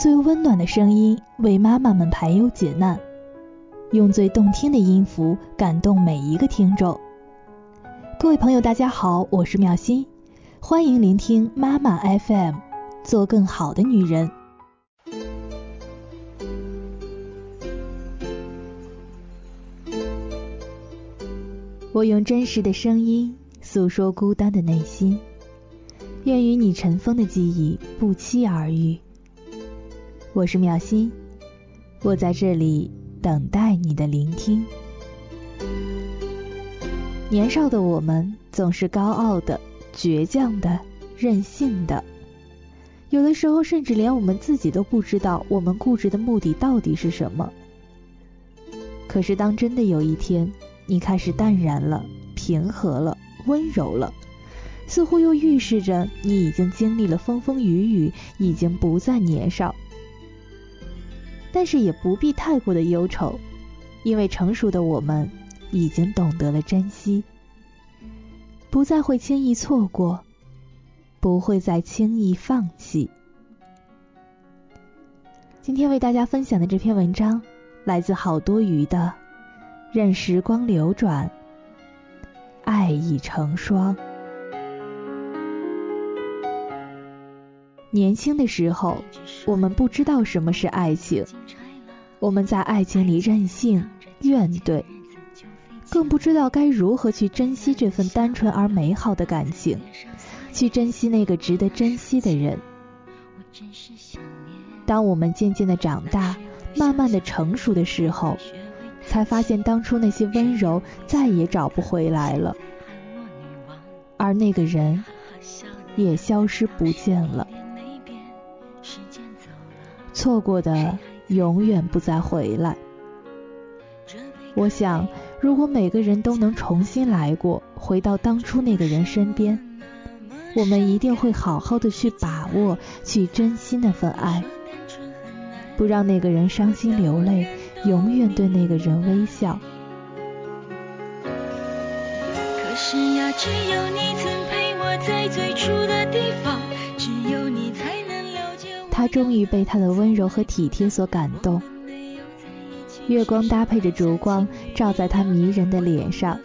最温暖的声音为妈妈们排忧解难，用最动听的音符感动每一个听众。各位朋友，大家好，我是妙心，欢迎聆听妈妈 FM，做更好的女人。我用真实的声音诉说孤单的内心，愿与你尘封的记忆不期而遇。我是妙心，我在这里等待你的聆听。年少的我们总是高傲的、倔强的、任性的，有的时候甚至连我们自己都不知道我们固执的目的到底是什么。可是当真的有一天，你开始淡然了、平和了、温柔了，似乎又预示着你已经经历了风风雨雨，已经不再年少。但是也不必太过的忧愁，因为成熟的我们已经懂得了珍惜，不再会轻易错过，不会再轻易放弃。今天为大家分享的这篇文章来自好多余的《任时光流转，爱已成霜》。年轻的时候，我们不知道什么是爱情，我们在爱情里任性、怨怼，更不知道该如何去珍惜这份单纯而美好的感情，去珍惜那个值得珍惜的人。当我们渐渐的长大，慢慢的成熟的时候，才发现当初那些温柔再也找不回来了，而那个人也消失不见了。错过的永远不再回来。我想，如果每个人都能重新来过，回到当初那个人身边，我们一定会好好的去把握、去珍惜那份爱，不让那个人伤心流泪，永远对那个人微笑。可是呀，只有你曾陪我在最初的地方，终于被他的温柔和体贴所感动，月光搭配着烛光，照在他迷人的脸上。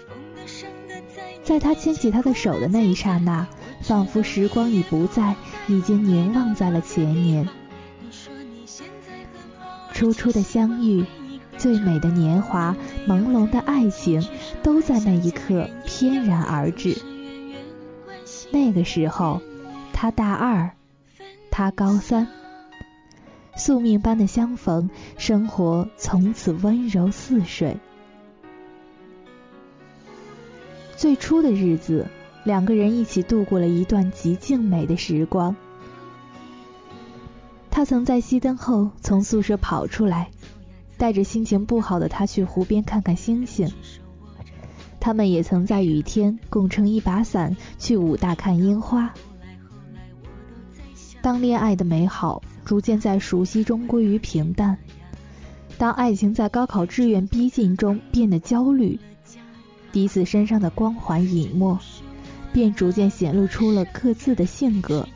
在他牵起他的手的那一刹那，仿佛时光已不在，已经凝望在了前年。初初的相遇，最美的年华，朦胧的爱情，都在那一刻翩然而至。那个时候，他大二，他高三。宿命般的相逢，生活从此温柔似水。最初的日子，两个人一起度过了一段极静美的时光。他曾在熄灯后从宿舍跑出来，带着心情不好的他去湖边看看星星。他们也曾在雨天共撑一把伞去武大看樱花。当恋爱的美好。逐渐在熟悉中归于平淡。当爱情在高考志愿逼近中变得焦虑，彼此身上的光环隐没，便逐渐显露出了各自的性格。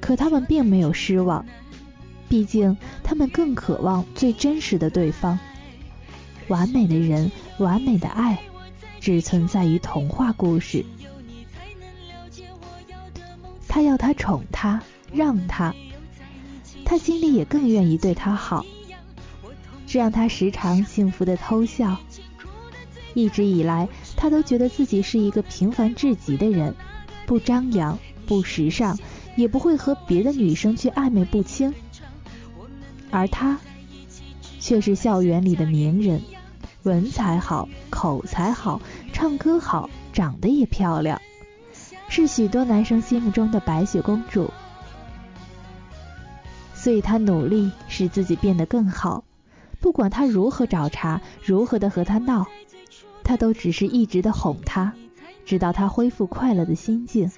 可他们并没有失望，毕竟他们更渴望最真实的对方。完美的人，完美的爱，只存在于童话故事。他要他宠他。让他，他心里也更愿意对他好，这让他时常幸福的偷笑。一直以来，他都觉得自己是一个平凡至极的人，不张扬，不时尚，也不会和别的女生去暧昧不清。而他，却是校园里的名人，文采好，口才好，唱歌好，长得也漂亮，是许多男生心目中的白雪公主。所以他努力使自己变得更好，不管他如何找茬，如何的和他闹，他都只是一直的哄他，直到他恢复快乐的心境。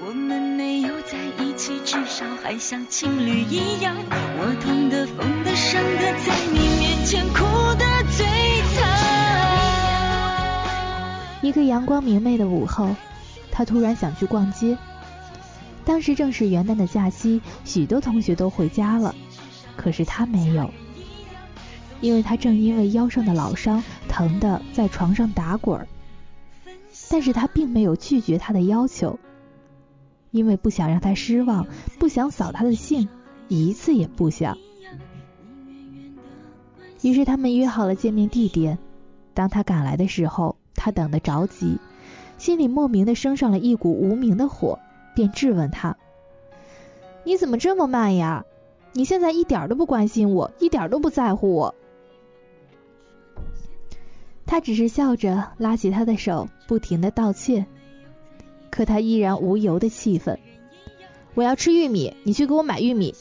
我们没有在一起，至少还像情侣一样。我痛的、疯的、伤的，在你面前哭的最惨。一个阳光明媚的午后，他突然想去逛街。当时正是元旦的假期，许多同学都回家了，可是他没有，因为他正因为腰上的老伤疼得在床上打滚儿。但是他并没有拒绝他的要求，因为不想让他失望，不想扫他的兴，一次也不想。于是他们约好了见面地点。当他赶来的时候，他等得着急，心里莫名的升上了一股无名的火。便质问他：“你怎么这么慢呀？你现在一点都不关心我，一点都不在乎我。”他只是笑着拉起他的手，不停的道歉。可他依然无由的气愤：“我要吃玉米，你去给我买玉米。”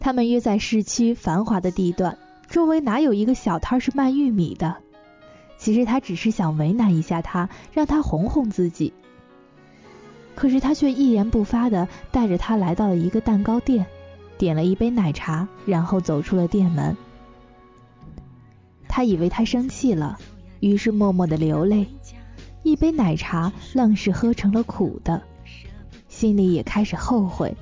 他们约在市区繁华的地段，周围哪有一个小摊是卖玉米的？其实他只是想为难一下他，让他哄哄自己。可是他却一言不发的带着他来到了一个蛋糕店，点了一杯奶茶，然后走出了店门。他以为他生气了，于是默默的流泪，一杯奶茶愣是喝成了苦的，心里也开始后悔。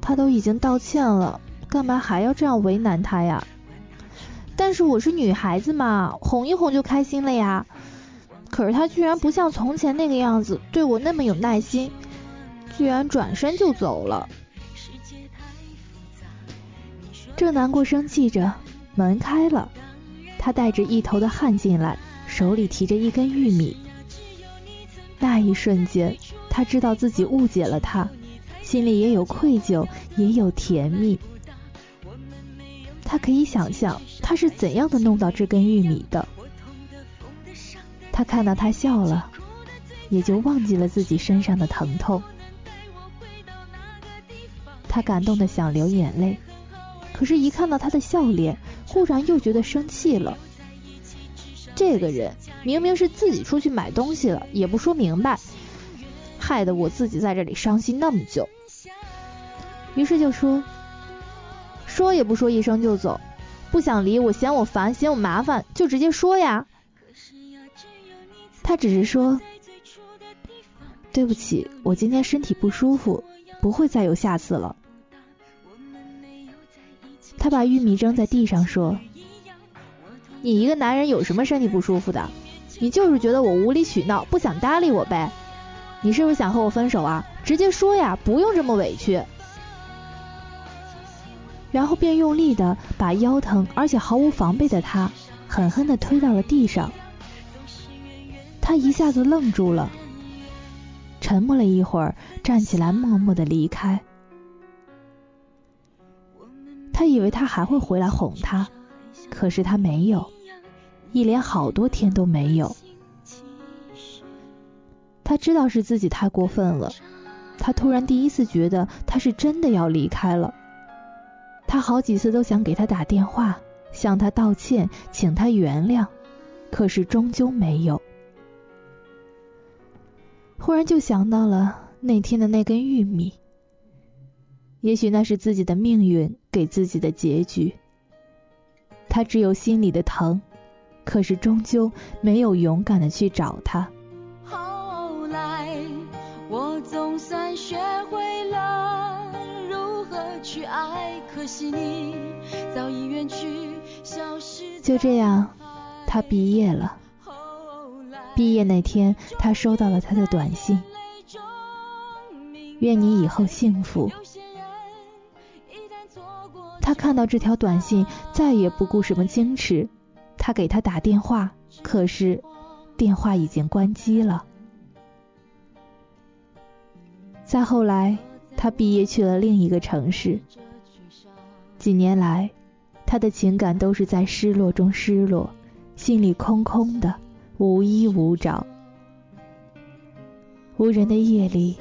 他都已经道歉了，干嘛还要这样为难他呀？但是我是女孩子嘛，哄一哄就开心了呀。可是他居然不像从前那个样子对我那么有耐心，居然转身就走了。正难过生气着，门开了，他带着一头的汗进来，手里提着一根玉米。那一瞬间，他知道自己误解了他，心里也有愧疚，也有甜蜜。他可以想象他是怎样的弄到这根玉米的。他看到他笑了，也就忘记了自己身上的疼痛。他感动的想流眼泪，可是，一看到他的笑脸，忽然又觉得生气了。这个人明明是自己出去买东西了，也不说明白，害得我自己在这里伤心那么久。于是就说，说也不说一声就走，不想理我，嫌我烦，嫌我麻烦，就直接说呀。他只是说：“对不起，我今天身体不舒服，不会再有下次了。”他把玉米扔在地上说：“你一个男人有什么身体不舒服的？你就是觉得我无理取闹，不想搭理我呗？你是不是想和我分手啊？直接说呀，不用这么委屈。”然后便用力的把腰疼而且毫无防备的他狠狠的推到了地上。他一下子愣住了，沉默了一会儿，站起来，默默的离开。他以为他还会回来哄他，可是他没有，一连好多天都没有。他知道是自己太过分了，他突然第一次觉得他是真的要离开了。他好几次都想给他打电话，向他道歉，请他原谅，可是终究没有。忽然就想到了那天的那根玉米，也许那是自己的命运给自己的结局。他只有心里的疼，可是终究没有勇敢的去找他。后来我总算学会了如何去爱，可惜你早已远去，消失。就这样，他毕业了。毕业那天，他收到了他的短信，愿你以后幸福。他看到这条短信，再也不顾什么矜持，他给他打电话，可是电话已经关机了。再后来，他毕业去了另一个城市，几年来，他的情感都是在失落中失落，心里空空的。无依无找，无人的夜里，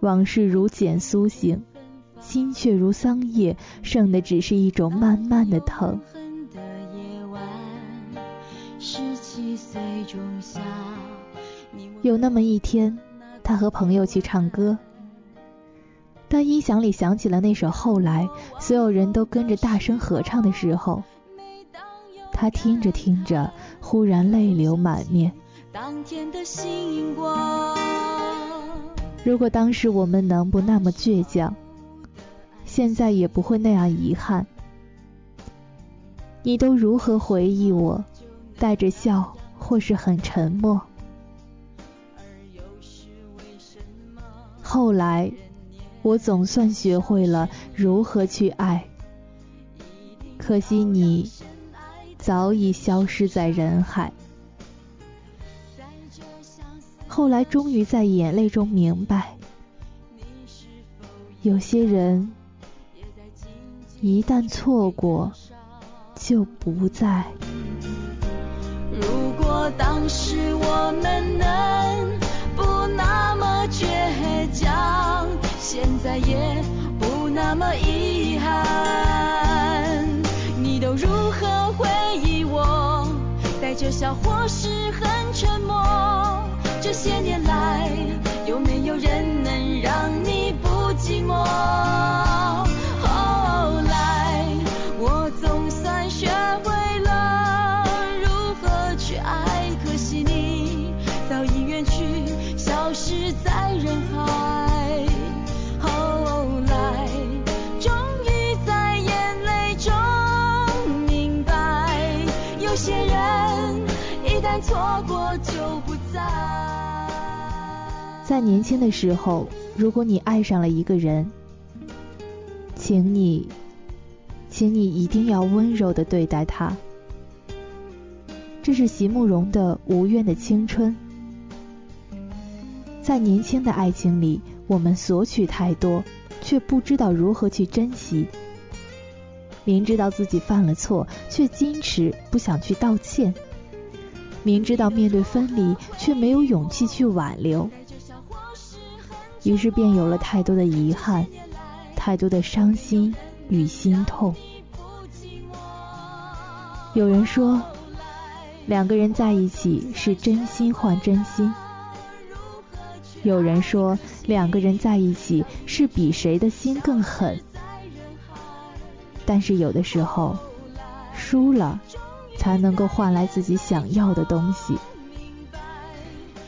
往事如茧苏醒，心却如桑叶，剩的只是一种慢慢的疼。有那么一天，他和朋友去唱歌，当音响里响起了那首《后来》，所有人都跟着大声合唱的时候，他听着听着。忽然泪流满面。如果当时我们能不那么倔强，现在也不会那样遗憾。你都如何回忆我？带着笑，或是很沉默。后来，我总算学会了如何去爱。可惜你早已消失在人海。后来终于在眼泪中明白，有些人一旦错过，就不在。如果当时我们能不那么倔强，现在也不那么遗憾。年轻的时候，如果你爱上了一个人，请你，请你一定要温柔的对待他。这是席慕容的《无怨的青春》。在年轻的爱情里，我们索取太多，却不知道如何去珍惜。明知道自己犯了错，却矜持不想去道歉；明知道面对分离，却没有勇气去挽留。于是便有了太多的遗憾，太多的伤心与心痛。有人说，两个人在一起是真心换真心；有人说，两个人在一起是比谁的心更狠。但是有的时候，输了才能够换来自己想要的东西。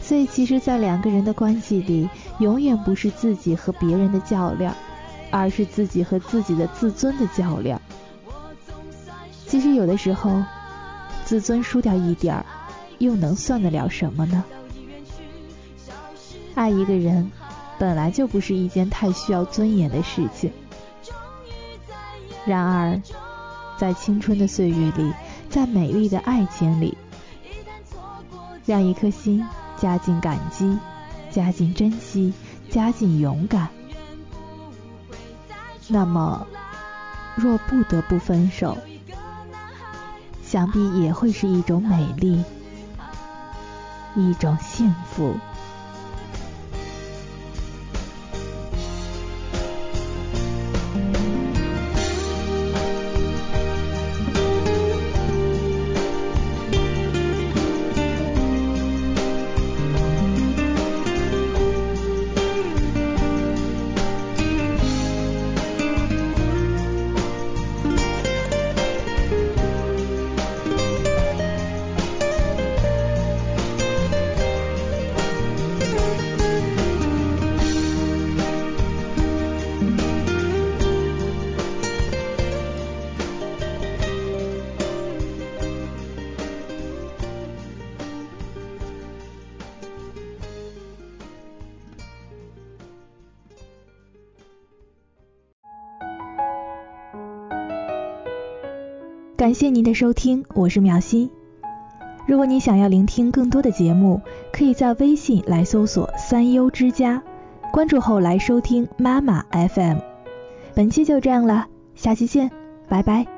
所以，其实，在两个人的关系里，永远不是自己和别人的较量，而是自己和自己的自尊的较量。其实，有的时候，自尊输掉一点，又能算得了什么呢？爱一个人，本来就不是一件太需要尊严的事情。然而，在青春的岁月里，在美丽的爱情里，让一颗心。加尽感激，加尽珍惜，加尽勇敢。那么，若不得不分手，想必也会是一种美丽，一种幸福。感谢您的收听，我是苗西。如果你想要聆听更多的节目，可以在微信来搜索“三优之家”，关注后来收听妈妈 FM。本期就这样了，下期见，拜拜。